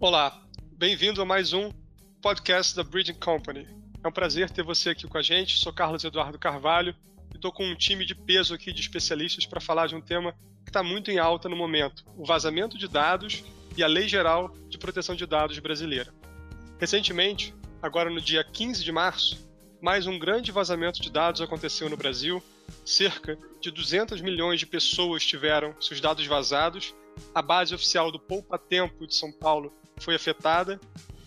Olá, bem-vindo a mais um podcast da Bridging Company. É um prazer ter você aqui com a gente. Sou Carlos Eduardo Carvalho e estou com um time de peso aqui de especialistas para falar de um tema que está muito em alta no momento: o vazamento de dados e a Lei Geral de Proteção de Dados brasileira. Recentemente, agora no dia 15 de março, mais um grande vazamento de dados aconteceu no Brasil. Cerca de 200 milhões de pessoas tiveram seus dados vazados. A base oficial do Poupa Tempo de São Paulo foi afetada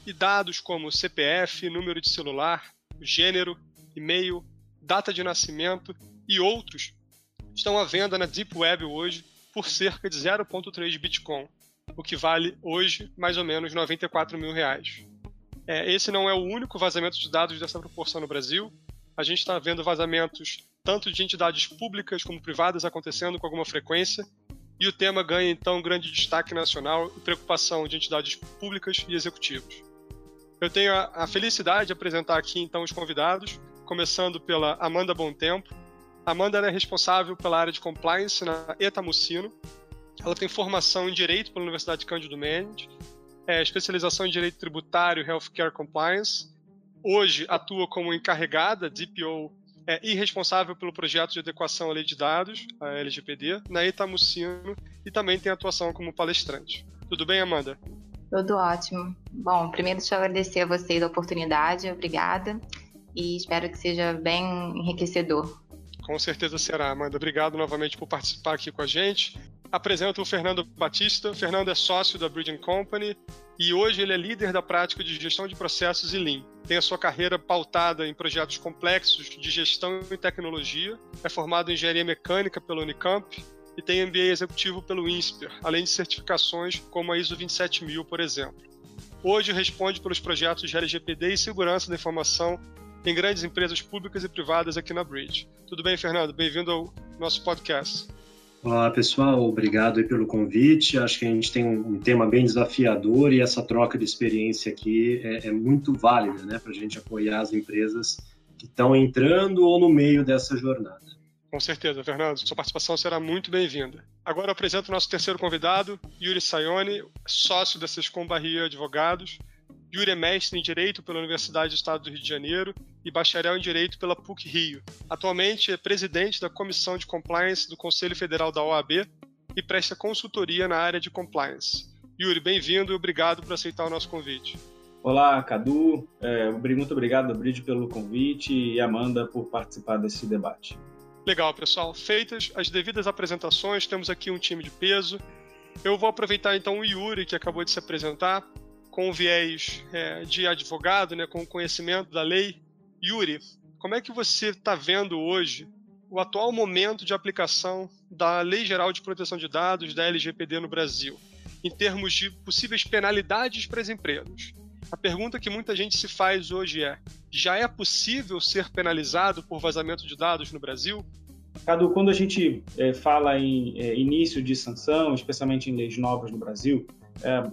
e dados como CPF, número de celular, gênero, e-mail, data de nascimento e outros estão à venda na Deep Web hoje por cerca de 0,3 Bitcoin, o que vale hoje mais ou menos 94 mil reais. É, esse não é o único vazamento de dados dessa proporção no Brasil. A gente está vendo vazamentos tanto de entidades públicas como privadas acontecendo com alguma frequência, e o tema ganha então grande destaque nacional e preocupação de entidades públicas e executivos. Eu tenho a, felicidade de apresentar aqui então os convidados, começando pela Amanda Bom Tempo. Amanda é responsável pela área de compliance na Etamucino. Ela tem formação em Direito pela Universidade Cândido Mendes é, especialização em direito tributário, healthcare compliance. Hoje atua como encarregada, DPO, é, e responsável pelo projeto de adequação à lei de dados, a LGPD, na Itamucino e também tem atuação como palestrante. Tudo bem, Amanda? Tudo ótimo. Bom, primeiro deixa eu agradecer a vocês a oportunidade, obrigada, e espero que seja bem enriquecedor. Com certeza será, Amanda. Obrigado novamente por participar aqui com a gente apresento o Fernando Batista. O Fernando é sócio da Bridging Company e hoje ele é líder da prática de gestão de processos e Lean. Tem a sua carreira pautada em projetos complexos de gestão e tecnologia. É formado em engenharia mecânica pela Unicamp e tem MBA executivo pelo INSPER, além de certificações como a ISO 27000, por exemplo. Hoje responde pelos projetos de LGPD e segurança da informação em grandes empresas públicas e privadas aqui na Bridge. Tudo bem, Fernando? Bem-vindo ao nosso podcast. Olá, pessoal. Obrigado pelo convite. Acho que a gente tem um, tema bem desafiador e essa troca de experiência aqui é, é muito válida né, para a gente apoiar as empresas que estão entrando ou no meio dessa jornada. Com certeza, Fernando. Sua participação será muito bem-vinda. Agora eu apresento o nosso terceiro convidado, Yuri Sayone, sócio da Sescom Barria Advogados, Yuri é mestre em Direito pela Universidade do Estado do Rio de Janeiro e bacharel em Direito pela PUC Rio. Atualmente é presidente da Comissão de Compliance do Conselho Federal da OAB e presta consultoria na área de compliance. Yuri, bem-vindo e obrigado por aceitar o nosso convite. Olá, Cadu. É, muito obrigado, Bride, pelo convite e Amanda por participar desse debate. Legal, pessoal. Feitas as devidas apresentações, temos aqui um time de peso. Eu vou aproveitar então o Yuri, que acabou de se apresentar, com o viés é, de advogado, né, com o conhecimento da lei. Yuri, como é que você está vendo hoje o atual momento de aplicação da Lei Geral de Proteção de Dados, da LGPD no Brasil, em termos de possíveis penalidades para as empresas? A pergunta que muita gente se faz hoje é: já é possível ser penalizado por vazamento de dados no Brasil? Cadu, quando a gente é, fala em é, início de sanção, especialmente em leis novas no Brasil,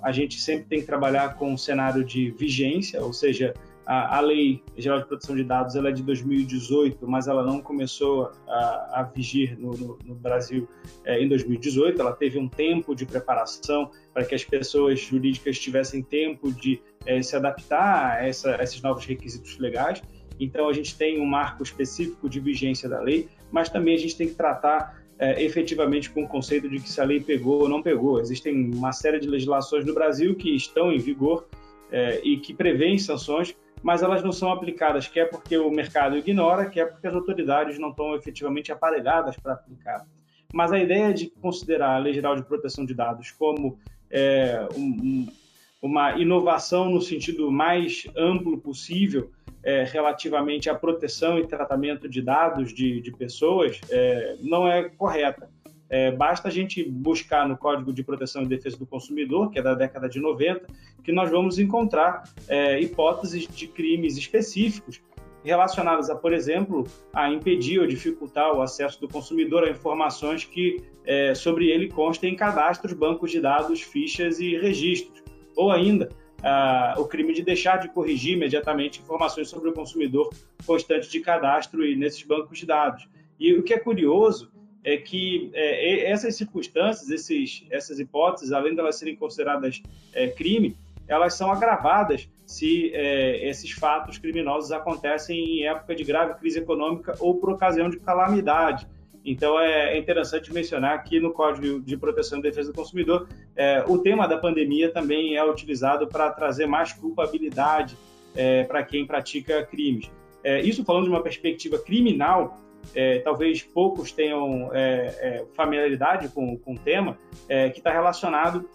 a gente sempre tem que trabalhar com um cenário de vigência, ou seja, a, Lei Geral de Proteção de Dados ela é de 2018, mas ela não começou a, a vigir no, no, no Brasil é, em 2018. Ela teve um tempo de preparação para que as pessoas jurídicas tivessem tempo de é, se adaptar a, essa, a esses novos requisitos legais. Então, a gente tem um marco específico de vigência da lei, mas também a gente tem que tratar é, efetivamente com o conceito de que se a lei pegou ou não pegou. Existem uma série de legislações no Brasil que estão em vigor é, e que prevêem sanções, mas elas não são aplicadas, quer porque o mercado ignora, quer porque as autoridades não estão efetivamente aparelhadas para aplicar. Mas a ideia de considerar a Lei Geral de Proteção de Dados como é, um, uma inovação no sentido mais amplo possível é, relativamente à proteção e tratamento de dados de, de pessoas é, não é correta. É, basta a gente buscar no Código de Proteção e Defesa do Consumidor, que é da década de 90, que nós vamos encontrar é, hipóteses de crimes específicos relacionadas a, por exemplo, a impedir ou dificultar o acesso do consumidor a informações que é, sobre ele constem em cadastros, bancos de dados, fichas e registros. Ou ainda, uh, o crime de deixar de corrigir imediatamente informações sobre o consumidor constante de cadastro e nesses bancos de dados. E o que é curioso é que é, essas circunstâncias, esses, essas hipóteses, além de elas serem consideradas é, crime, elas são agravadas se é, esses fatos criminosos acontecem em época de grave crise econômica ou por ocasião de calamidade. Então, é, é interessante mencionar que no Código de Proteção e Defesa do Consumidor, é, o tema da pandemia também é utilizado para trazer mais culpabilidade é, para quem pratica crimes. É, isso falando de uma perspectiva criminal, é, talvez poucos tenham é, familiaridade com, com o tema, que está relacionado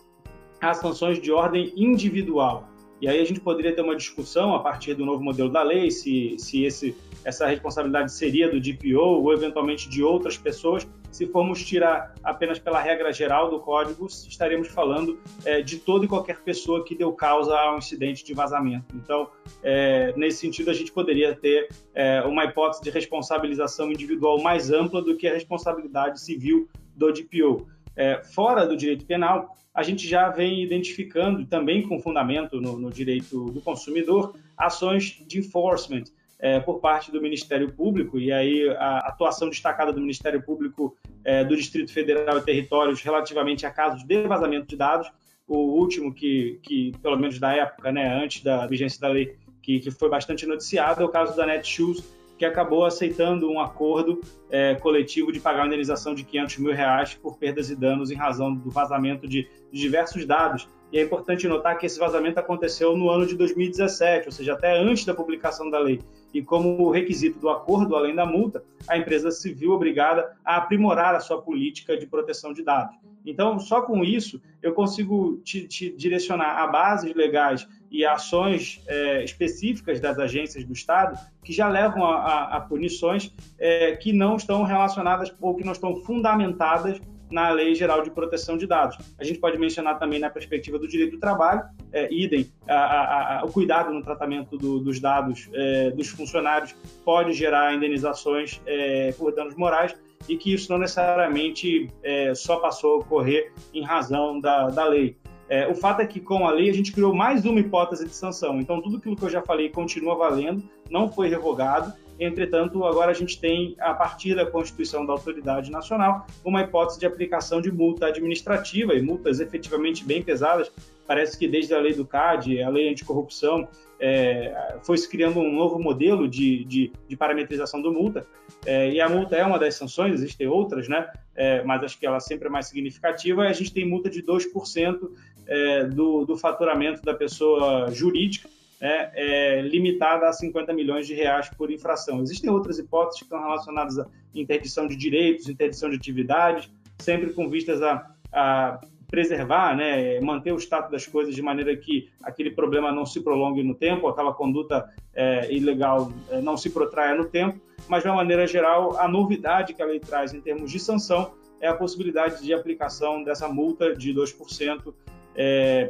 às sanções de ordem individual. E aí a gente poderia ter uma discussão a partir do novo modelo da lei, se, se esse, essa responsabilidade seria do DPO ou eventualmente de outras pessoas. Se formos tirar apenas pela regra geral do código, estaremos falando é, de toda e qualquer pessoa que deu causa a um incidente de vazamento. Então, é, nesse sentido, a gente poderia ter é, uma hipótese de responsabilização individual mais ampla do que a responsabilidade civil do DPO. É, fora do direito penal, a gente já vem identificando, também com fundamento no, no direito do consumidor, ações de enforcement é, por parte do Ministério Público, e aí a atuação destacada do Ministério Público é, do Distrito Federal e Territórios relativamente a casos de vazamento de dados. O último que, que pelo menos da época, né, antes da vigência da lei, que, que foi bastante noticiado, é o caso da Netshoes, que acabou aceitando um acordo é, coletivo de pagar uma indenização de 500 mil reais por perdas e danos em razão do vazamento de, de diversos dados. E é importante notar que esse vazamento aconteceu no ano de 2017, ou seja, até antes da publicação da lei. E como requisito do acordo, além da multa, a empresa se viu obrigada a aprimorar a sua política de proteção de dados. Então, só com isso, eu consigo te, te direcionar a bases legais e ações é, específicas das agências do Estado que já levam a, a, a punições é, que não estão relacionadas ou que não estão fundamentadas na Lei Geral de Proteção de Dados. A gente pode mencionar também na perspectiva do direito do trabalho, é, idem, a, a, o cuidado no tratamento do, dos dados é, dos funcionários pode gerar indenizações é, por danos morais e que isso não necessariamente é, só passou a ocorrer em razão da, da lei. É, o fato é que com a lei a gente criou mais uma hipótese de sanção. Então tudo aquilo que eu já falei continua valendo, não foi revogado. Entretanto, agora a gente tem, a partir da Constituição da Autoridade Nacional, uma hipótese de aplicação de multa administrativa e multas efetivamente bem pesadas. Parece que desde a lei do CAD, a lei anticorrupção, é, foi se criando um novo modelo de, de, de parametrização do multa. É, e a multa é uma das sanções, existem outras, né? É, mas acho que ela sempre é mais significativa. A gente tem multa de 2% é, do, do faturamento da pessoa jurídica né, é, limitada a 50 milhões de reais por infração. Existem outras hipóteses que estão relacionadas à interdição de direitos, interdição de atividades, sempre com vistas a, a preservar, né, manter o status das coisas de maneira que aquele problema não se prolongue no tempo, aquela conduta é, ilegal é, não se protraia no tempo, mas de uma maneira geral, a novidade que a lei traz em termos de sanção é a possibilidade de aplicação dessa multa de 2% é,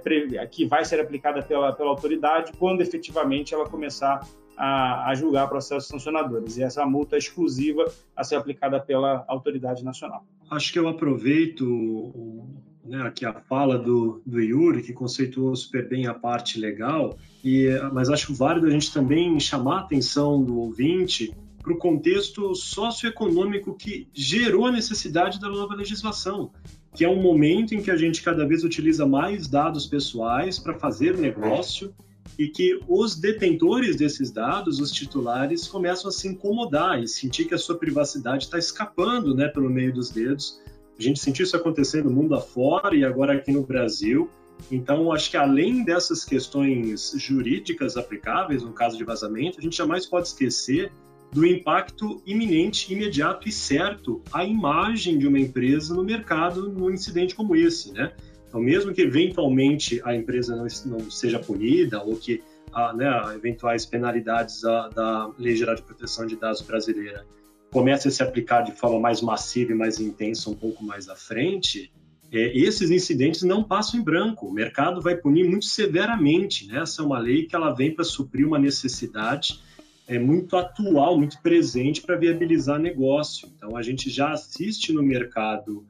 que vai ser aplicada pela, pela autoridade quando efetivamente ela começar a, a, julgar processos sancionadores. E essa multa é exclusiva a ser aplicada pela autoridade nacional. Acho que eu aproveito né, aqui a fala do, do Yuri, que conceituou super bem a parte legal, e, mas acho válido a gente também chamar a atenção do ouvinte para o contexto socioeconômico que gerou a necessidade da nova legislação que é um momento em que a gente cada vez utiliza mais dados pessoais para fazer negócio e que os detentores desses dados, os titulares, começam a se incomodar e sentir que a sua privacidade está escapando né, pelo meio dos dedos. A gente sentiu isso acontecendo no mundo afora e agora aqui no Brasil. Então, acho que além dessas questões jurídicas aplicáveis no caso de vazamento, a gente jamais pode esquecer do impacto iminente, imediato e certo à imagem de uma empresa no mercado num incidente como esse, né? Então, mesmo que eventualmente a empresa não, não seja punida ou que a, né, eventuais penalidades a, da Lei Geral de Proteção de Dados brasileira comecem a se aplicar de forma mais massiva e mais intensa um pouco mais à frente, é, esses incidentes não passam em branco. O mercado vai punir muito severamente. Né? Essa é uma lei que ela vem para suprir uma necessidade é muito atual, muito presente para viabilizar negócio. Então, a gente já assiste no mercado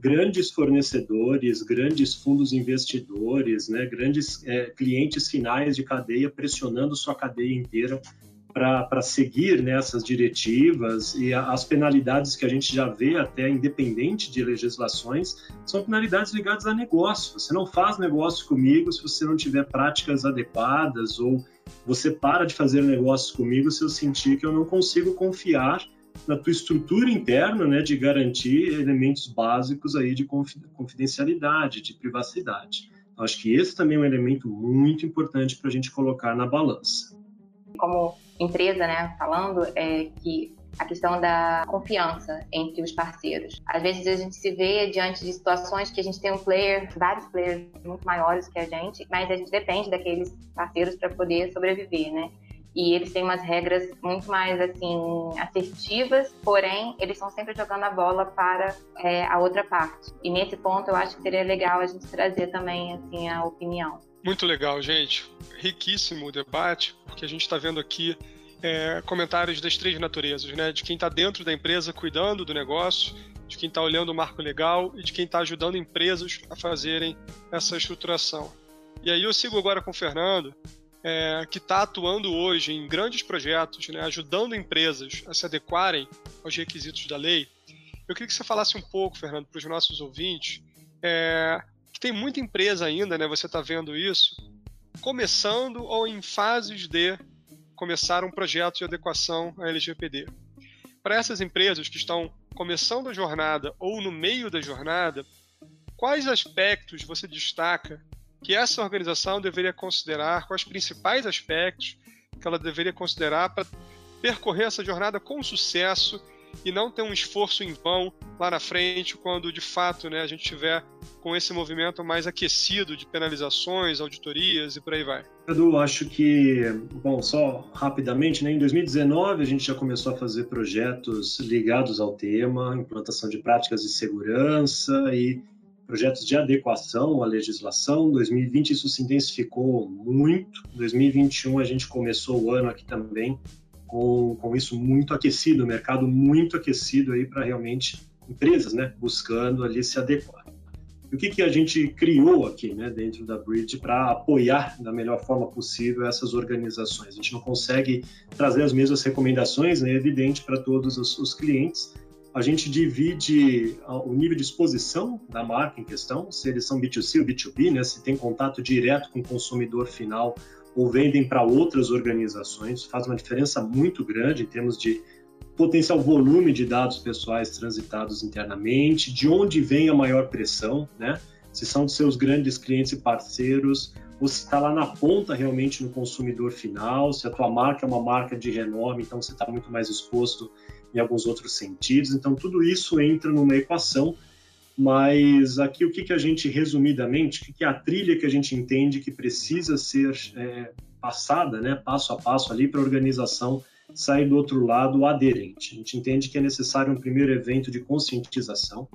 grandes fornecedores, grandes fundos investidores, né, grandes é, clientes finais de cadeia pressionando sua cadeia inteira para seguir nessas né, diretivas e as penalidades que a gente já vê até independente de legislações são penalidades ligadas a negócio. Você não faz negócio comigo se você não tiver práticas adequadas ou você para de fazer negócios comigo se eu sentir que eu não consigo confiar na tua estrutura interna, né, de garantir elementos básicos aí de confidencialidade, de privacidade. Então, acho que esse também é um elemento muito importante para a gente colocar na balança. Como empresa, né, falando, é que a questão da confiança entre os parceiros. Às vezes a gente se vê diante de situações que a gente tem um player, vários players muito maiores que a gente, mas a gente depende daqueles parceiros para poder sobreviver, né? E eles têm umas regras muito mais assim assertivas, porém eles estão sempre jogando a bola para é, a outra parte. E nesse ponto eu acho que seria legal a gente trazer também assim a opinião. Muito legal, gente. Riquíssimo o debate, porque a gente está vendo aqui é, comentários das três naturezas, né? De quem está dentro da empresa cuidando do negócio, de quem está olhando o marco legal e de quem está ajudando empresas a fazerem essa estruturação. E aí eu sigo agora com o Fernando, é, que está atuando hoje em grandes projetos, né, ajudando empresas a se adequarem aos requisitos da lei. Eu queria que você falasse um pouco, Fernando, para os nossos ouvintes, é, que tem muita empresa ainda, né, você está vendo isso, começando ou em fases de começar um projeto de adequação à LGPD. Para essas empresas que estão começando a jornada ou no meio da jornada, quais aspectos você destaca que essa organização deveria considerar, quais principais aspectos que ela deveria considerar para percorrer essa jornada com sucesso e não ter um esforço em vão lá na frente, quando de fato né, a gente tiver com esse movimento mais aquecido de penalizações, auditorias e por aí vai. Edu, acho que, bom, só rapidamente, né, em 2019 a gente já começou a fazer projetos ligados ao tema, implantação de práticas de segurança e projetos de adequação à legislação. 2020 isso se intensificou muito. 2021 a gente começou o ano aqui também com, com isso muito aquecido, mercado muito aquecido aí para realmente empresas, né, buscando ali se adequar. E o que, que a gente criou aqui, né, dentro da Bridge para apoiar da melhor forma possível essas organizações? A gente não consegue trazer as mesmas recomendações, né, evidente para todos os, os clientes, a gente divide o nível de exposição da marca em questão, se eles são B2C ou B2B, né, se tem contato direto com o consumidor final ou vendem para outras organizações, faz uma diferença muito grande em termos de potencial volume de dados pessoais transitados internamente, de onde vem a maior pressão, né? Se são de seus grandes clientes e parceiros, ou se está lá na ponta realmente no consumidor final, se a tua marca é uma marca de renome, então você está muito mais exposto em alguns outros sentidos. Então, tudo isso entra numa equação, mas aqui o que, que a gente, resumidamente, o que, é a trilha que a gente entende que precisa ser é, passada, né, passo a passo ali para a organização sair do outro lado aderente. A gente entende que é necessário um primeiro evento de conscientização,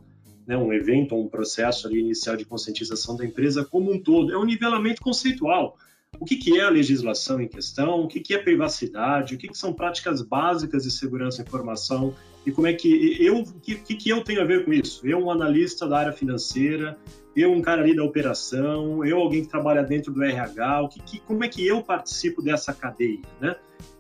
né, um evento um processo ali inicial de conscientização da empresa como um todo. É um nivelamento conceitual o que, que é a legislação em questão, o que, que é privacidade, o que, que são práticas básicas de segurança da informação e como é que eu, que, que eu tenho a ver com isso? Eu, um analista da área financeira, eu, um cara ali da operação, eu, alguém que trabalha dentro do RH, o que, que, como é que eu participo dessa cadeia, né?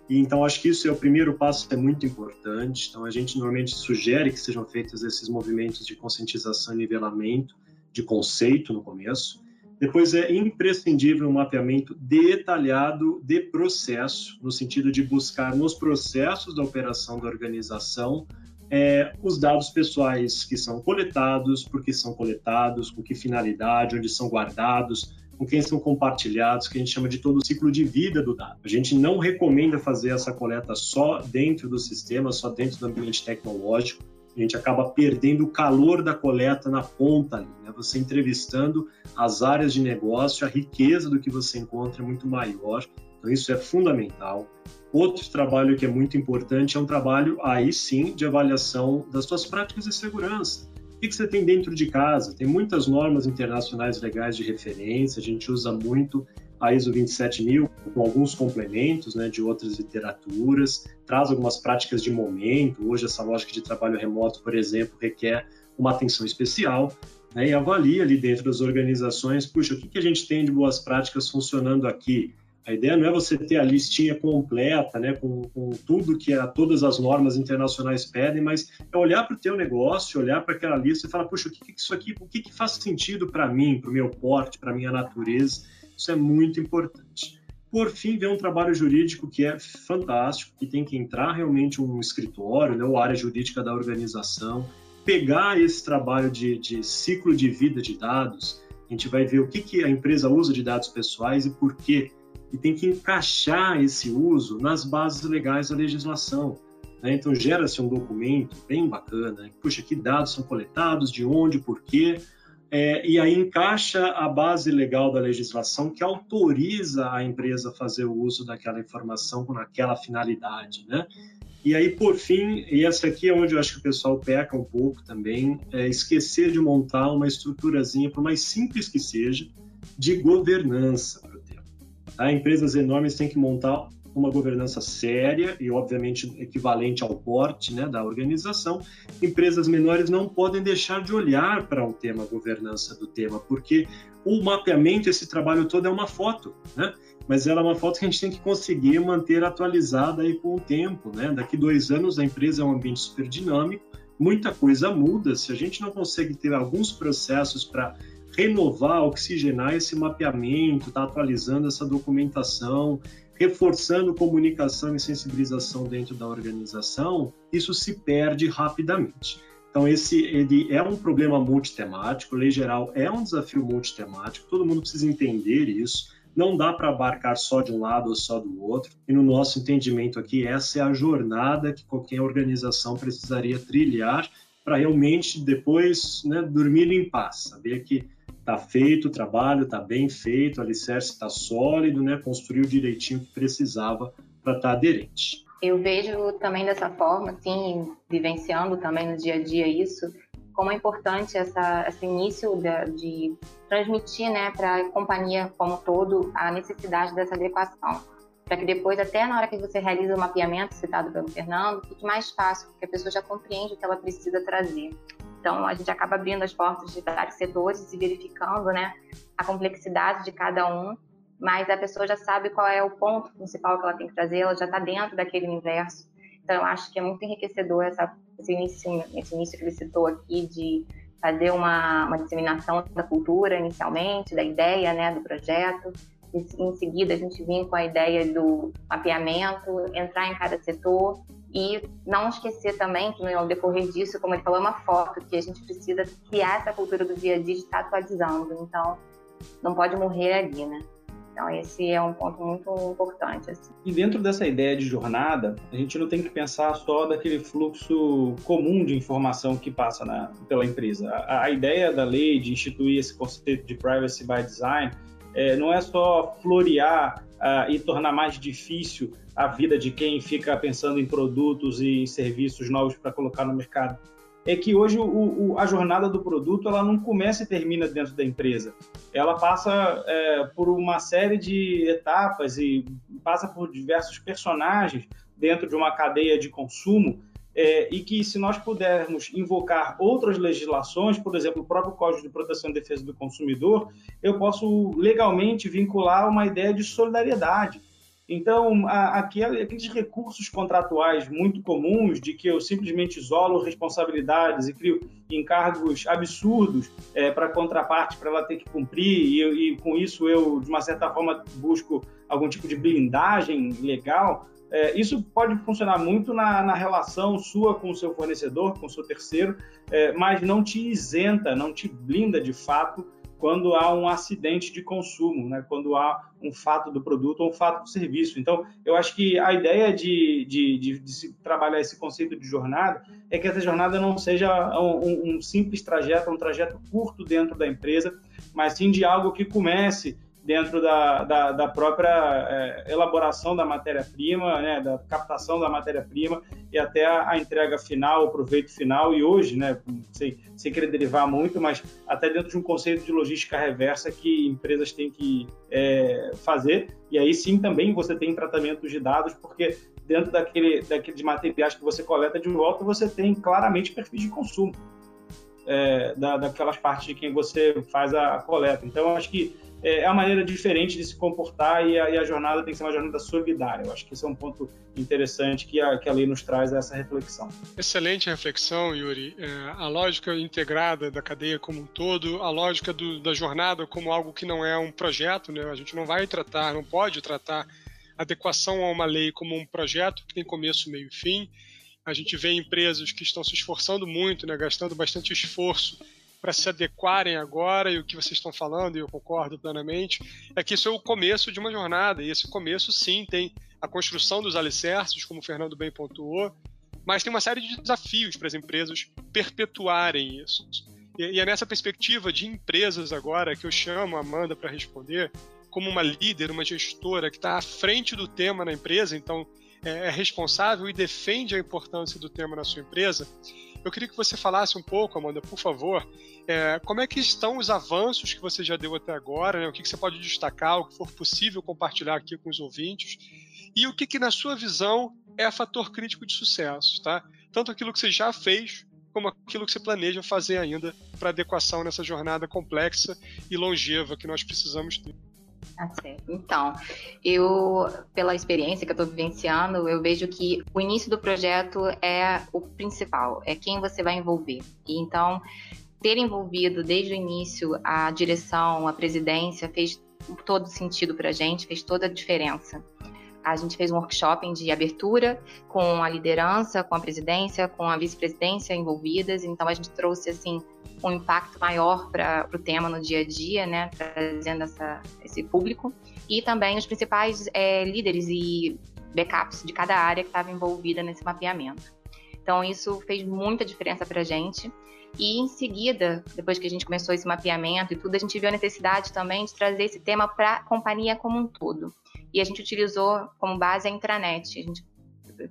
E, então, acho que isso é o primeiro passo, é muito importante. Então, a gente normalmente sugere que sejam feitos esses movimentos de conscientização e nivelamento de conceito no começo. Depois é imprescindível um mapeamento detalhado de processo, no sentido de buscar nos processos da operação da organização é, os dados pessoais que são coletados, por que são coletados, com que finalidade, onde são guardados, com quem são compartilhados, que a gente chama de todo o ciclo de vida do dado. A gente não recomenda fazer essa coleta só dentro do sistema, só dentro do ambiente tecnológico, a gente acaba perdendo o calor da coleta na ponta ali, né? Você entrevistando as áreas de negócio, a riqueza do que você encontra é muito maior. Então isso é fundamental. Outro trabalho que é muito importante é um trabalho aí sim de avaliação das suas práticas de segurança. O que você tem dentro de casa? Tem muitas normas internacionais legais de referência, a gente usa muito a ISO 27000 com alguns complementos né, de outras literaturas, traz algumas práticas de momento. Hoje, essa lógica de trabalho remoto, por exemplo, requer uma atenção especial né, e avalia ali dentro das organizações, puxa, o que, que a gente tem de boas práticas funcionando aqui? A ideia não é você ter a listinha completa, né, com, com tudo que a, todas as normas internacionais pedem, mas é olhar para o teu negócio, olhar para aquela lista e falar, puxa, o que, que isso aqui, o que, que faz sentido para mim, para o meu porte, para a minha natureza? Isso é muito importante. Por fim, vem um trabalho jurídico que é fantástico, que tem que entrar realmente um escritório, né, ou área jurídica da organização, pegar esse trabalho de, de ciclo de vida de dados, a gente vai ver o que, que a empresa usa de dados pessoais e por quê e tem que encaixar esse uso nas bases legais da legislação. Né? Então, gera-se um documento bem bacana, puxa, que dados são coletados, de onde, por quê, é, e aí encaixa a base legal da legislação que autoriza a empresa a fazer o uso daquela informação com aquela finalidade, né? E aí, por fim, e essa aqui é onde eu acho que o pessoal peca um pouco também, é esquecer de montar uma estruturazinha, por mais simples que seja, de governança Tá? Empresas enormes têm que montar uma governança séria e, obviamente, equivalente ao porte né, da organização. Empresas menores não podem deixar de olhar para o tema governança do tema, porque o mapeamento, esse trabalho todo é uma foto, né? mas ela é uma foto que a gente tem que conseguir manter atualizada aí com o tempo. Né? Daqui dois anos a empresa é um ambiente super dinâmico, muita coisa muda. Se a gente não consegue ter alguns processos para renovar, oxigenar esse mapeamento, tá atualizando essa documentação, reforçando comunicação e sensibilização dentro da organização, isso se perde rapidamente. Então, esse ele é um problema multitemático, lei geral é um desafio multitemático, todo mundo precisa entender isso. Não dá para abarcar só de um lado ou só do outro. E no nosso entendimento aqui, essa é a jornada que qualquer organização precisaria trilhar para realmente depois né, dormir em paz, saber que está feito o trabalho, está bem feito, o alicerce está sólido, né? construiu direitinho o que precisava para estar tá aderente. Eu vejo também dessa forma, assim, vivenciando também no dia a dia isso, como é importante essa, esse início de, de transmitir né, para a companhia como todo a necessidade dessa adequação. Para que depois, até na hora que você realiza o mapeamento citado pelo Fernando, fique mais fácil, porque a pessoa já compreende o que ela precisa trazer. Então, a gente acaba abrindo as portas de vários setores e verificando né, a complexidade de cada um, mas a pessoa já sabe qual é o ponto principal que ela tem que trazer, ela já está dentro daquele universo. Então, eu acho que é muito enriquecedor essa, esse, início, esse início que ele citou aqui de fazer uma, uma disseminação da cultura inicialmente, da ideia né, do projeto, em seguida a gente vir com a ideia do mapeamento, entrar em cada setor e não esquecer também que no decorrer disso, como ele falou, é uma foto que a gente precisa criar essa cultura do dia a dia de estar atualizando. Então, não pode morrer ali, né? Então, esse é um ponto muito importante. Assim. E dentro dessa ideia de jornada, a gente não tem que pensar só daquele fluxo comum de informação que passa na, pela empresa. A, a ideia da lei de instituir esse conceito de privacy by design é, não é só florear uh, e tornar mais difícil a vida de quem fica pensando em produtos e em serviços novos para colocar no mercado. É que hoje o, o, a jornada do produto ela não começa e termina dentro da empresa. Ela passa é, por uma série de etapas e passa por diversos personagens dentro de uma cadeia de consumo é, e que se nós pudermos invocar outras legislações, por exemplo, o próprio Código de Proteção e Defesa do Consumidor, eu posso legalmente vincular uma ideia de solidariedade. Então, aqueles recursos contratuais muito comuns de que eu simplesmente isolo responsabilidades e crio encargos absurdos é, para a contraparte para ela ter que cumprir e, e, com isso eu, de uma certa forma, busco algum tipo de blindagem legal, é, isso pode funcionar muito na, na, relação sua com o seu fornecedor, com o seu terceiro, é, mas não te isenta, não te blinda de fato quando há um acidente de consumo, né? quando há um fato do produto ou um fato do serviço. Então, eu acho que a ideia de, de, de, de trabalhar esse conceito de jornada é que essa jornada não seja um, um simples trajeto, um trajeto curto dentro da empresa, mas sim de algo que comece dentro da, da, da própria é, elaboração da matéria-prima, né, da captação da matéria-prima e até a, a, entrega final, o proveito final. E hoje, né, sem, sem querer derivar muito, mas até dentro de um conceito de logística reversa que empresas têm que é, fazer. E aí sim também você tem tratamento de dados, porque dentro daquele, daquele de materiais que você coleta de volta, você tem claramente perfis de consumo. é, da, daquelas partes de quem você faz a, a coleta. Então, acho que é, é uma maneira diferente de se comportar e a, e a, jornada tem que ser uma jornada solidária. Eu acho que esse é um ponto interessante que a, que a lei nos traz essa reflexão. Excelente reflexão, Yuri. É, a lógica integrada da cadeia como um todo, a lógica do, da jornada como algo que não é um projeto, né? a gente não vai tratar, não pode tratar adequação a uma lei como um projeto que tem começo, meio e fim. A gente vê empresas que estão se esforçando muito, né, gastando bastante esforço para se adequarem agora, e o que vocês estão falando, e eu concordo plenamente, é que isso é o começo de uma jornada, e esse começo, sim, tem a construção dos alicerces, como o Fernando bem pontuou, mas tem uma série de desafios para as empresas perpetuarem isso. E, é nessa perspectiva de empresas agora que eu chamo a Amanda para responder, como uma líder, uma gestora que está à frente do tema na empresa, então é, é responsável e defende a importância do tema na sua empresa, eu queria que você falasse um pouco, Amanda, por favor, é, como é que estão os avanços que você já deu até agora, né? o que, que, você pode destacar, o que for possível compartilhar aqui com os ouvintes, e o que, que na sua visão, é fator crítico de sucesso, tá? Tanto aquilo que você já fez, como aquilo que você planeja fazer ainda para adequação nessa jornada complexa e longeva que nós precisamos ter. Tá. Então, eu, pela experiência que eu estou vivenciando, eu vejo que o início do projeto é o principal, é quem você vai envolver. Então, ter envolvido desde o início a direção, a presidência, fez todo sentido para a gente, fez toda a diferença. A gente fez um workshop de abertura com a liderança, com a presidência, com a vice-presidência envolvidas. Então a gente trouxe assim um impacto maior para o tema no dia a dia, né, trazendo essa, esse público e também os principais é, líderes e backups de cada área que estava envolvida nesse mapeamento. Então isso fez muita diferença para a gente. E em seguida, depois que a gente começou esse mapeamento e tudo, a gente viu a necessidade também de trazer esse tema para a companhia como um todo e a gente utilizou como base a intranet. A gente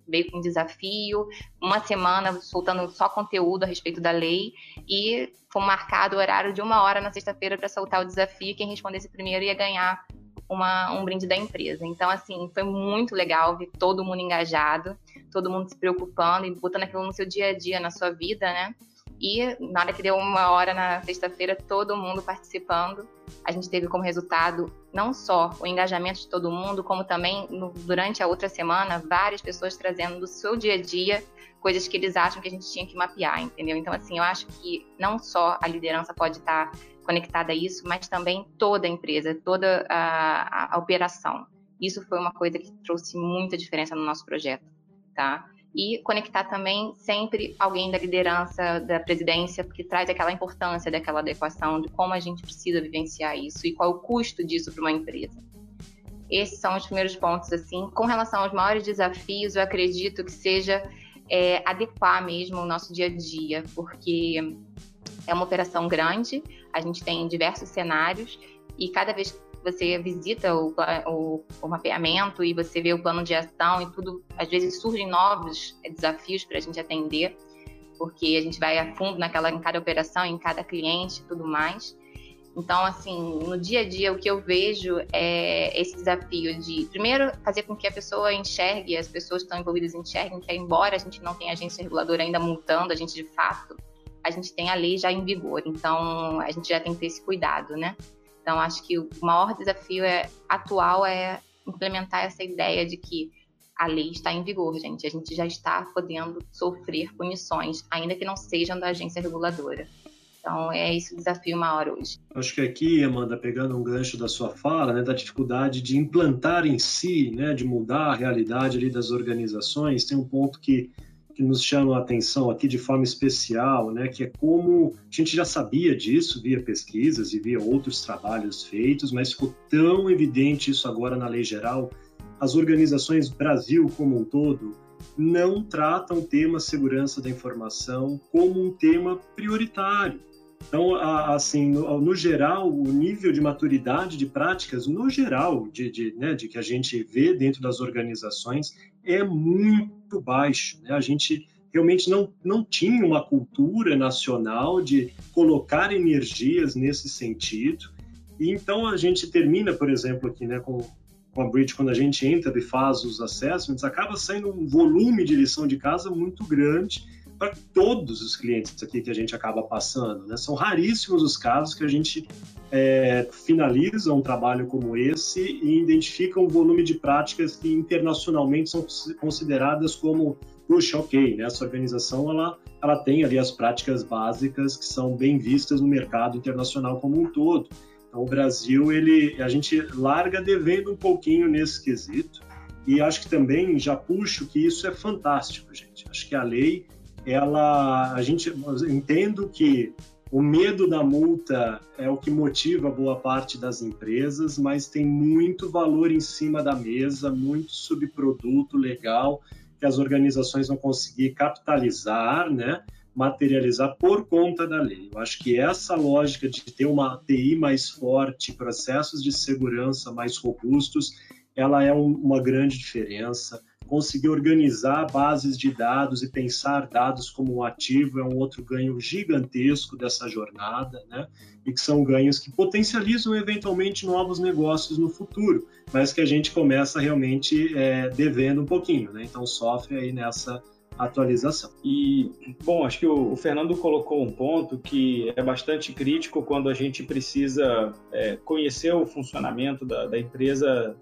veio com um desafio, uma semana soltando só conteúdo a respeito da lei e foi marcado o horário de uma hora na sexta-feira para soltar o desafio. Quem respondesse primeiro ia ganhar uma, um brinde da empresa. Então, assim, foi muito legal ver todo mundo engajado, todo mundo se preocupando e botando aquilo no seu dia a dia, na sua vida, né? E na hora que deu uma hora na sexta-feira, todo mundo participando. A gente teve como resultado não só o engajamento de todo mundo, como também no, durante a outra semana, várias pessoas trazendo do seu dia a dia coisas que eles acham que a gente tinha que mapear, entendeu? Então, assim, eu acho que não só a liderança pode estar conectada a isso, mas também toda a empresa, toda a, a, a operação. Isso foi uma coisa que trouxe muita diferença no nosso projeto, tá? E conectar também sempre alguém da liderança, da presidência, porque traz aquela importância daquela adequação, de como a gente precisa vivenciar isso e qual é o custo disso para uma empresa. Esses são os primeiros pontos, assim. Com relação aos maiores desafios, eu acredito que seja é, adequar mesmo o nosso dia a dia, porque é uma operação grande, a gente tem diversos cenários e cada vez você visita o, o, o, mapeamento e você vê o plano de ação e tudo, às vezes surgem novos desafios para a gente atender, porque a gente vai a fundo naquela, em cada operação, em cada cliente e tudo mais. Então, assim, no dia a dia, o que eu vejo é esse desafio de, primeiro, fazer com que a pessoa enxergue, as pessoas que estão envolvidas enxerguem que, embora a gente não tenha agência reguladora ainda multando a gente de fato, a gente tem a lei já em vigor. Então, a gente já tem que ter esse cuidado, né? Então, acho que o maior desafio é, atual é implementar essa ideia de que a lei está em vigor, gente. A gente já está podendo sofrer punições, ainda que não sejam da agência reguladora. Então, é esse o desafio maior hoje. Acho que aqui, Amanda, pegando um gancho da sua fala, né, da dificuldade de implantar em si, né, de mudar a realidade ali das organizações, tem um ponto que que nos chama a atenção aqui de forma especial, né, que é como a gente já sabia disso via pesquisas e via outros trabalhos feitos, mas ficou tão evidente isso agora na lei geral. As organizações Brasil como um todo não tratam o tema segurança da informação como um tema prioritário. Então, assim, no, no, geral, o nível de maturidade de práticas, no geral, de, de, né, de que a gente vê dentro das organizações, é muito baixo. Né? A gente realmente não, não tinha uma cultura nacional de colocar energias nesse sentido. E então a gente termina, por exemplo, aqui né, com, com a Bridge, quando a gente entra e faz os assessments, acaba saindo um volume de lição de casa muito grande para todos os clientes aqui que a gente acaba passando. Né? São raríssimos os casos que a gente é, finaliza um trabalho como esse e identifica um volume de práticas que internacionalmente são consideradas como puxa, ok, né? essa organização ela, ela tem ali as práticas básicas que são bem vistas no mercado internacional como um todo. Então, o Brasil, ele, a gente larga devendo um pouquinho nesse quesito e acho que também já puxo que isso é fantástico, gente. Acho que a lei, ela, a gente entendo que o medo da multa é o que motiva boa parte das empresas, mas tem muito valor em cima da mesa, muito subproduto legal que as organizações vão conseguir capitalizar, né? materializar por conta da lei. Eu acho que essa lógica de ter uma TI mais forte, processos de segurança mais robustos, ela é um, uma grande diferença. Conseguir organizar bases de dados e pensar dados como um ativo é um outro ganho gigantesco dessa jornada, né? E que são ganhos que potencializam eventualmente novos negócios no futuro, mas que a gente começa realmente é, devendo um pouquinho, né? Então sofre aí nessa atualização. E, bom, acho que o, o, Fernando colocou um ponto que é bastante crítico quando a gente precisa é, conhecer o funcionamento da, da, empresa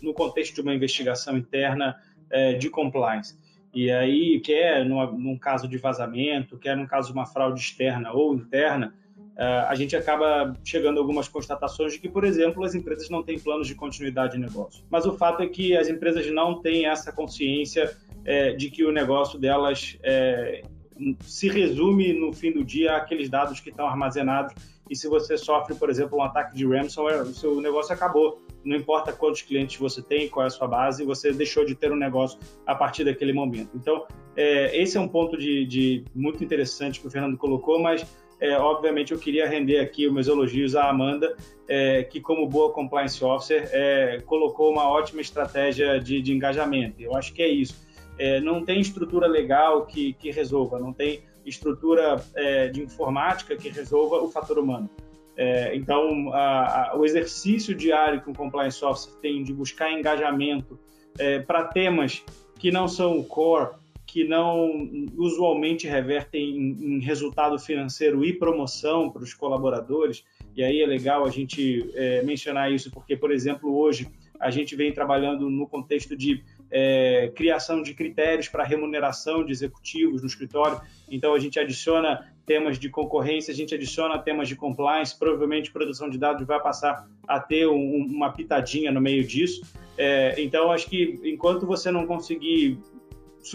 no contexto de uma investigação interna é, de compliance. E aí, quer numa, num caso de vazamento, quer num caso de uma fraude externa ou interna, é, a gente acaba chegando a algumas constatações de que, por exemplo, as empresas não têm planos de continuidade de negócio. Mas o fato é que as empresas não têm essa consciência é, de que o negócio delas é, se resume no fim do dia àqueles dados que estão armazenados. E se você sofre, por exemplo, um ataque de ransomware, o seu negócio acabou. Não importa quantos clientes você tem, qual é a sua base, você deixou de ter um negócio a partir daquele momento. Então, é, esse é um ponto de, de, muito interessante que o Fernando colocou, mas é, obviamente eu queria render aqui meus elogios à Amanda, é, que como boa compliance officer é, colocou uma ótima estratégia de, de engajamento. Eu acho que é isso é, não tem estrutura legal que, que resolva, não tem estrutura é, de informática que resolva o fator humano. É, então, a, a, o exercício diário que um compliance officer tem de buscar engajamento é, para temas que não são o core, que não usualmente revertem em, em resultado financeiro e promoção para os colaboradores, e aí é legal a gente é, mencionar isso, porque, por exemplo, hoje a gente vem trabalhando no contexto de é, criação de critérios para remuneração de executivos no escritório. Então, a gente adiciona temas de concorrência, a gente adiciona temas de compliance, provavelmente produção de dados vai passar a ter um, uma pitadinha no meio disso. É, então, acho que enquanto você não conseguir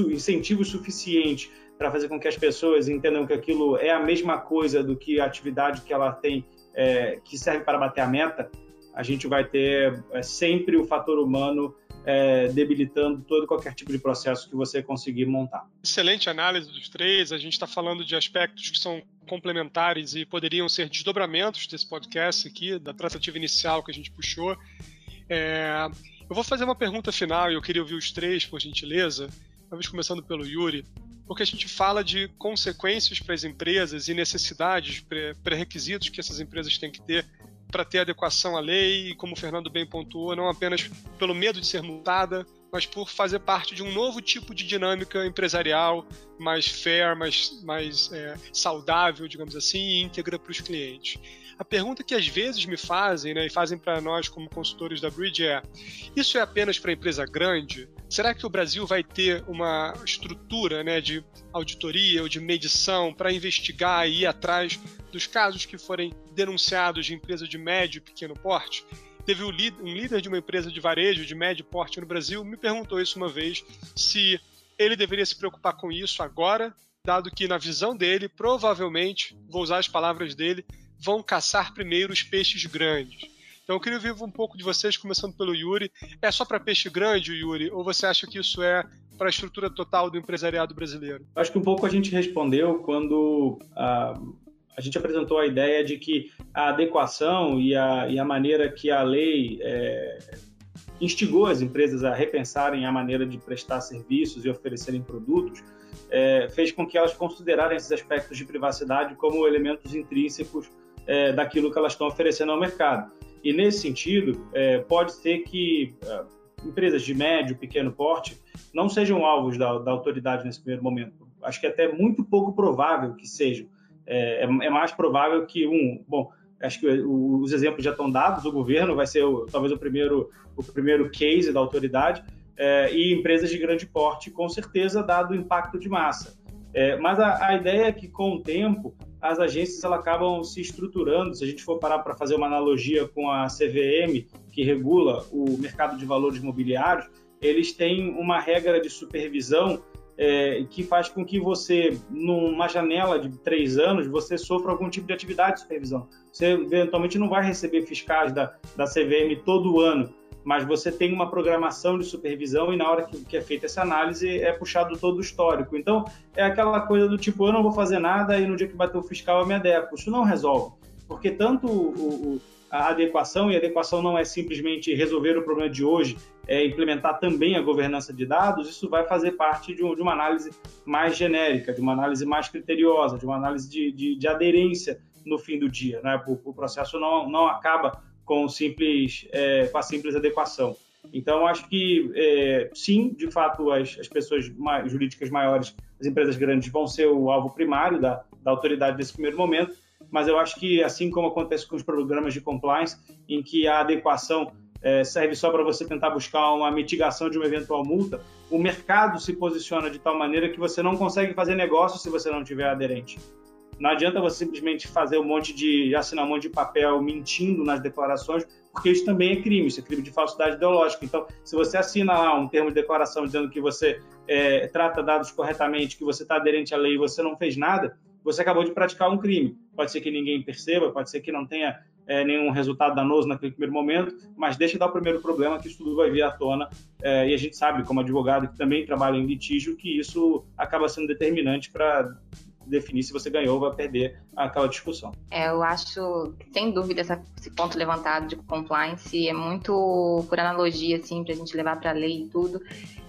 incentivo suficiente para fazer com que as pessoas entendam que aquilo é a mesma coisa do que a atividade que ela tem, é, que serve para bater a meta, a gente vai ter é, sempre o fator humano é, debilitando todo qualquer tipo de processo que você conseguir montar. Excelente análise dos três. A gente está falando de aspectos que são complementares e poderiam ser desdobramentos desse podcast aqui, da tratativa inicial que a gente puxou. É, eu vou fazer uma pergunta final e eu queria ouvir os três, por gentileza. Talvez começando pelo Yuri, porque a gente fala de consequências para as empresas e necessidades, pré-requisitos que essas empresas têm que ter para ter adequação à lei, como o Fernando bem pontuou, não apenas pelo medo de ser multada, mas por fazer parte de um novo tipo de dinâmica empresarial mais fair, mais, mais é, saudável, digamos assim, e íntegra para os clientes. A pergunta que às vezes me fazem, né, e fazem para nós como consultores da Bridge é: isso é apenas para empresa grande? Será que o Brasil vai ter uma estrutura né, de auditoria ou de medição para investigar e ir atrás dos casos que forem denunciados de empresa de médio e pequeno porte? Teve um líder de uma empresa de varejo de médio porte no Brasil me perguntou isso uma vez se ele deveria se preocupar com isso agora, dado que na visão dele, provavelmente, vou usar as palavras dele, vão caçar primeiro os peixes grandes. Então eu queria ouvir um pouco de vocês, começando pelo Yuri. É só para peixe grande, Yuri, ou você acha que isso é para a estrutura total do empresariado brasileiro? Acho que um pouco a gente respondeu quando a, a gente apresentou a ideia de que a adequação e a, e a maneira que a lei é, instigou as empresas a repensarem a maneira de prestar serviços e oferecerem produtos é, fez com que elas considerassem esses aspectos de privacidade como elementos intrínsecos é, daquilo que elas estão oferecendo ao mercado. E nesse sentido, é, pode ser que é, empresas de médio, pequeno porte não sejam alvos da, da autoridade nesse primeiro momento, acho que é até muito pouco provável que sejam. É, é, é mais provável que um, bom, acho que os exemplos já estão dados, o governo vai ser o, talvez o primeiro, o primeiro case da autoridade, é, e empresas de grande porte, com certeza, dado o impacto de massa. É, mas a, a, ideia é que, com o tempo, as agências elas acabam se estruturando. Se a gente for parar para fazer uma analogia com a CVM, que regula o mercado de valores imobiliários, eles têm uma regra de supervisão é, que faz com que você, numa janela de três anos, você sofra algum tipo de atividade de supervisão. Você eventualmente não vai receber fiscais da, da CVM todo ano, mas você tem uma programação de supervisão e na hora que, é feita essa análise é puxado todo o histórico. Então, é aquela coisa do tipo, eu não vou fazer nada e no dia que bater o fiscal eu me adequo. Isso não resolve, porque tanto o, o, a adequação, e adequação não é simplesmente resolver o problema de hoje, é implementar também a governança de dados, isso vai fazer parte de, um, de uma análise mais genérica, de uma análise mais criteriosa, de uma análise de, de, de aderência no fim do dia. Né? O, o processo não, não acaba com, simples, é, com a simples adequação. Então, acho que é, sim, de fato, as, as pessoas jurídicas maiores, as empresas grandes, vão ser o alvo primário da, da autoridade nesse primeiro momento, mas eu acho que, assim como acontece com os programas de compliance, em que a adequação é, serve só para você tentar buscar uma mitigação de uma eventual multa, o mercado se posiciona de tal maneira que você não consegue fazer negócio se você não tiver aderente. Não adianta você simplesmente fazer um monte de assinar um monte de papel mentindo nas declarações, porque isso também é crime, isso é crime de falsidade ideológica. Então, se você assina lá um termo de declaração dizendo que você é, trata dados corretamente, que você está aderente à lei e você não fez nada, você acabou de praticar um crime. Pode ser que ninguém perceba, pode ser que não tenha é, nenhum resultado danoso naquele primeiro momento, mas deixa dar o primeiro problema que isso tudo vai vir à tona. É, e a gente sabe, como advogado que também trabalha em litígio, que isso acaba sendo determinante para definir se você ganhou ou vai perder aquela discussão. É, eu acho, sem dúvida, esse ponto levantado de compliance é muito, por analogia, assim, para a gente levar para a lei e tudo,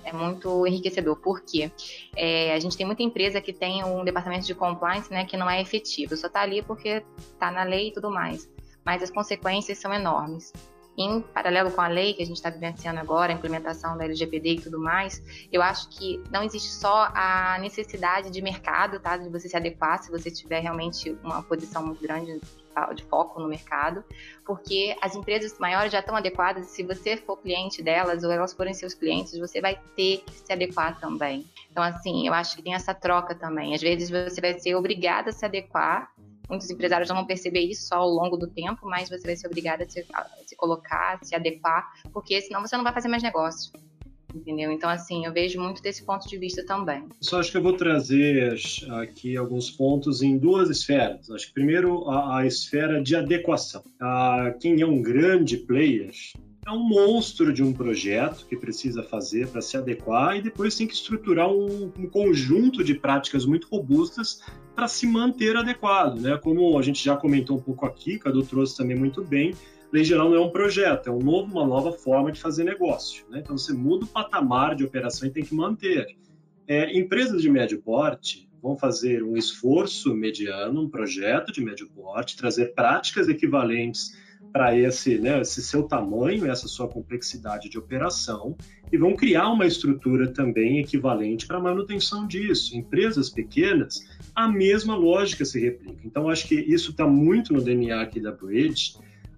é muito enriquecedor. Por quê? É, a gente tem muita empresa que tem um departamento de compliance né, que não é efetivo, só está ali porque está na lei e tudo mais. Mas as consequências são enormes em paralelo com a lei que a gente está vivenciando agora, a implementação da LGPD e tudo mais, eu acho que não existe só a necessidade de mercado, tá? De você se adequar se você tiver realmente uma posição muito grande de foco no mercado, porque as empresas maiores já estão adequadas se você for cliente delas ou elas forem seus clientes, você vai ter que se adequar também. Então, assim, eu acho que tem essa troca também. Às vezes você vai ser obrigada a se adequar Muitos empresários não vão perceber isso só ao longo do tempo, mas você vai ser obrigado a se, a se colocar, a se adequar, porque senão você não vai fazer mais negócio entendeu? Então, assim, eu vejo muito desse ponto de vista também. Só acho que eu vou trazer aqui alguns pontos em duas esferas. Acho que primeiro a, a esfera de adequação. A, quem é um grande player é um monstro de um projeto que precisa fazer para se adequar e depois tem que estruturar um, um conjunto de práticas muito robustas para se manter adequado, né? Como a gente já comentou um pouco aqui, Cadu trouxe também muito bem, lei geral não é um projeto, é um novo, uma nova forma de fazer negócio, né? Então você muda o patamar de operação e tem que manter. É, empresas de médio porte vão fazer um esforço mediano, um projeto de médio porte, trazer práticas equivalentes para esse, né, esse seu tamanho, essa sua complexidade de operação, e vão criar uma estrutura também equivalente para manutenção disso. Empresas pequenas, a mesma lógica se replica. Então, acho que isso está muito no DNA aqui da Bridge,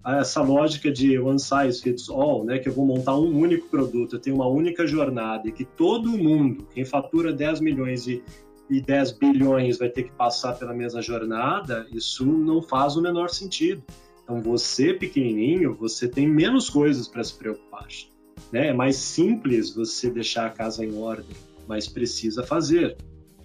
essa lógica de one size fits all, né, que eu vou montar um único produto, eu tenho uma única jornada e que todo mundo, quem fatura 10 milhões e, e 10 bilhões vai ter que passar pela mesma jornada, isso não faz o menor sentido. Então, você pequenininho, você tem menos coisas para se preocupar. Né? É mais simples você deixar a casa em ordem, mas precisa fazer.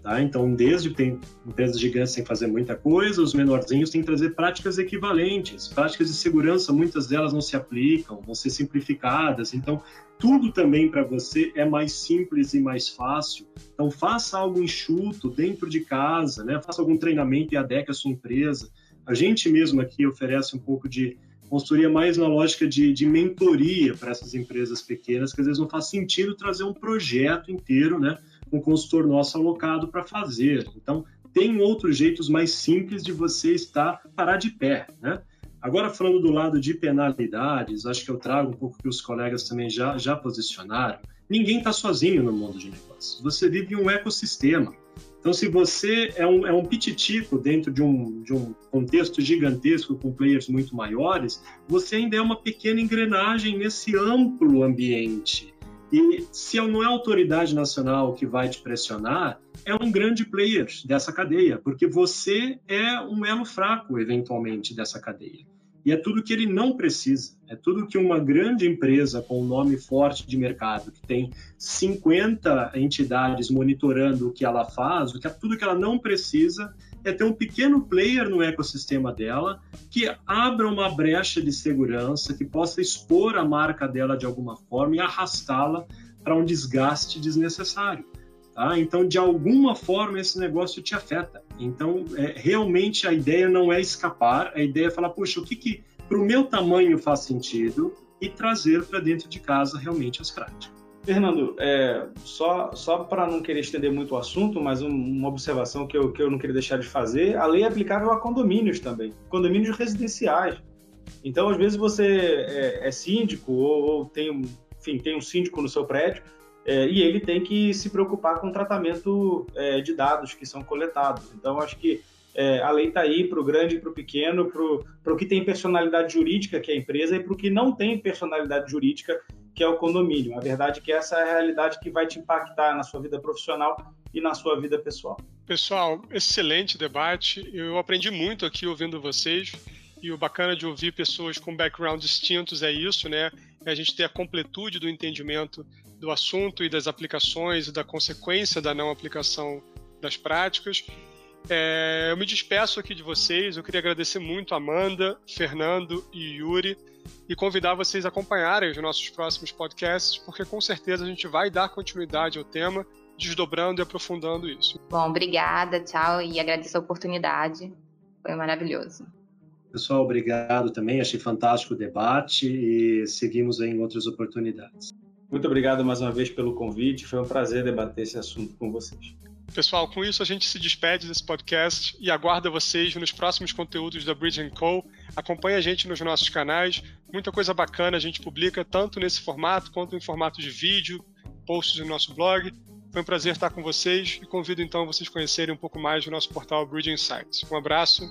Tá? Então, desde tem empresas gigantes têm que fazer muita coisa, os menorzinhos têm que trazer práticas equivalentes. Práticas de segurança, muitas delas não se aplicam, vão ser simplificadas. Então, tudo também para você é mais simples e mais fácil. Então, faça algo enxuto dentro de casa, né? faça algum treinamento e adeque a sua empresa. A gente mesmo aqui oferece um pouco de consultoria mais na lógica de, de mentoria para essas empresas pequenas, que às vezes não faz sentido trazer um projeto inteiro, né, um consultor nosso alocado para fazer. Então, tem outros jeitos mais simples de você estar parar de pé, né? Agora, falando do lado de penalidades, acho que eu trago um pouco que os colegas também já, já posicionaram. Ninguém está sozinho no mundo de negócios. Você vive um ecossistema. Então, se você é um, é um pititico dentro de um, de um contexto gigantesco com players muito maiores, você ainda é uma pequena engrenagem nesse amplo ambiente. E se não é a autoridade nacional que vai te pressionar, é um grande player dessa cadeia, porque você é um elo fraco, eventualmente, dessa cadeia. E é tudo que ele não precisa. É tudo que uma grande empresa com um nome forte de mercado, que tem 50 entidades monitorando o que ela faz, o que é tudo que ela não precisa é ter um pequeno player no ecossistema dela que abra uma brecha de segurança, que possa expor a marca dela de alguma forma e arrastá-la para um desgaste desnecessário. Tá? Então, de alguma forma, esse negócio te afeta. Então, é, realmente a ideia não é escapar, a ideia é falar, poxa, o que, que para o meu tamanho faz sentido e trazer para dentro de casa realmente as práticas. Fernando, é, só, só para não querer estender muito o assunto, mas um, uma observação que eu, que eu não queria deixar de fazer, a lei é aplicável a condomínios também, condomínios residenciais. Então, às vezes você é, é síndico ou, ou, tem, enfim, tem um síndico no seu prédio é, e ele tem que se preocupar com o tratamento é, de dados que são coletados. Então, acho que é, a lei está aí para o grande e para o pequeno, para o que tem personalidade jurídica, que é a empresa, e para o que não tem personalidade jurídica, que é o condomínio. A verdade é que essa é a realidade que vai te impactar na sua vida profissional e na sua vida pessoal. Pessoal, excelente debate. Eu aprendi muito aqui ouvindo vocês. E o bacana de ouvir pessoas com background distintos é isso, né? É a gente ter a completude do entendimento do assunto e das aplicações e da consequência da não aplicação das práticas. É, eu me despeço aqui de vocês. Eu queria agradecer muito a Amanda, Fernando e Yuri e convidar vocês a acompanharem os nossos próximos podcasts, porque com certeza a gente vai dar continuidade ao tema, desdobrando e aprofundando isso. Bom, obrigada, tchau e agradeço a oportunidade. Foi maravilhoso. Pessoal, obrigado também. Achei fantástico o debate e seguimos em outras oportunidades. Muito obrigado mais uma vez pelo convite. Foi um prazer debater esse assunto com vocês. Pessoal, com isso a gente se despede desse podcast e aguarda vocês nos próximos conteúdos da Bridge Co. Acompanhe a gente nos nossos canais. Muita coisa bacana a gente publica tanto nesse formato quanto em formato de vídeo, posts no nosso blog. Foi um prazer estar com vocês e convido então vocês a conhecerem um pouco mais do nosso portal Bridge Insights. Um abraço